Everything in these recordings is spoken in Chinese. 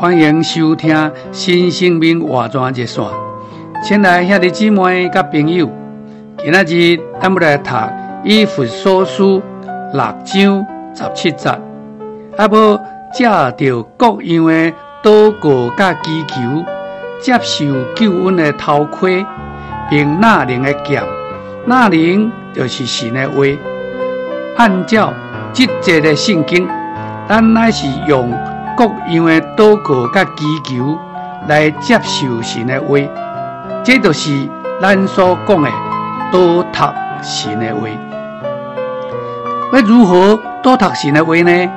欢迎收听新生命活泉热线。亲爱兄弟姊妹甲朋友，今仔日咱们来读以弗所书六章十七节，啊，无借着各样的祷告甲祈求，接受救恩的头盔，并纳灵的剑，纳灵就是神的话。按照这节的圣经，咱乃是用。各样的祷告甲祈求来接受神的话，这就是咱所讲的多读神的话。要如何多读神的话呢？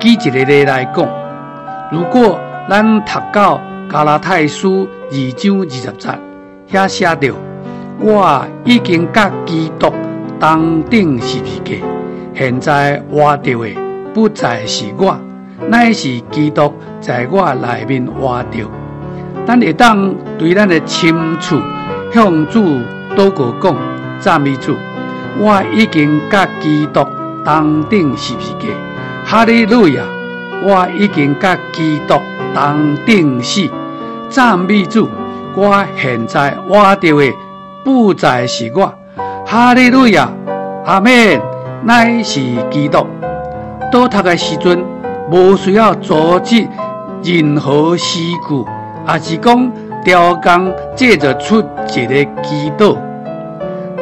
举一个例来讲，如果咱读到加拉太书二章二十节，遐写着：我已经甲基督同钉十字架，现在活着的不再是我。乃是基督在我内面活着，咱会当对咱的深处向主祷告讲：赞美主，我已经甲基督同钉十字架。哈利路亚！我已经甲基督同钉死。赞美主，我现在活着的不再是我。哈利路亚！阿门。乃是基督。祷读的时阵。无需要组织任何事故，也是讲调工制作出一个祈祷，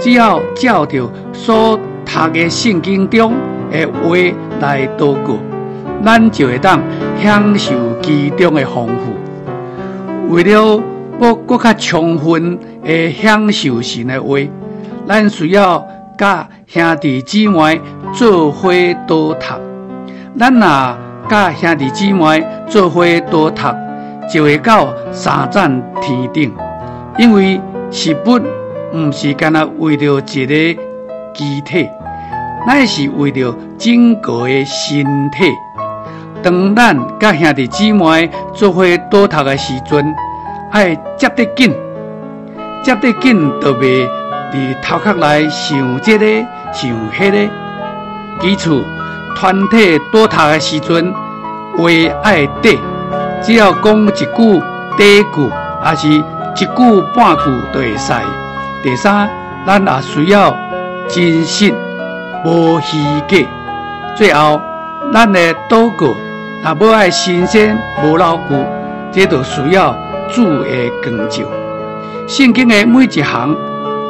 只要照着所读的圣经中的话来祷告，咱就会当享受其中的丰富。为了要更较充分的享受神的话，咱需要甲兄弟姊妹做伙祷读，咱啊。甲兄弟姊妹做伙多读，就会到三层天顶。因为诗本毋是干那为着一个机体，乃是为着整个的身体。当咱甲兄弟姊妹做伙多读的时阵，爱接得紧，接得紧，就袂伫头壳内想这个想迄个。基础团体多读的时阵。话爱短，只要讲一句短句，还是一句半句都会使。第三，咱也需要真实，无虚假。最后，咱的祷告也无爱新鲜，无老旧，这都需要主的光照。圣经的每一行，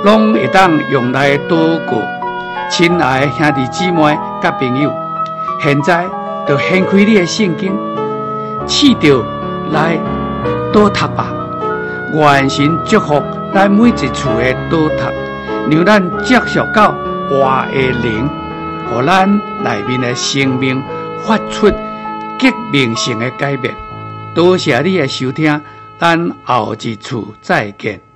拢会当用来祷告。亲爱的兄弟姊妹甲朋友，现在。就掀开你的圣经，试着来多读吧。愿神祝福咱每一处的多读，让咱接受到活的灵，和咱内面的生命发出革命性的改变。多谢你的收听，咱后一次再见。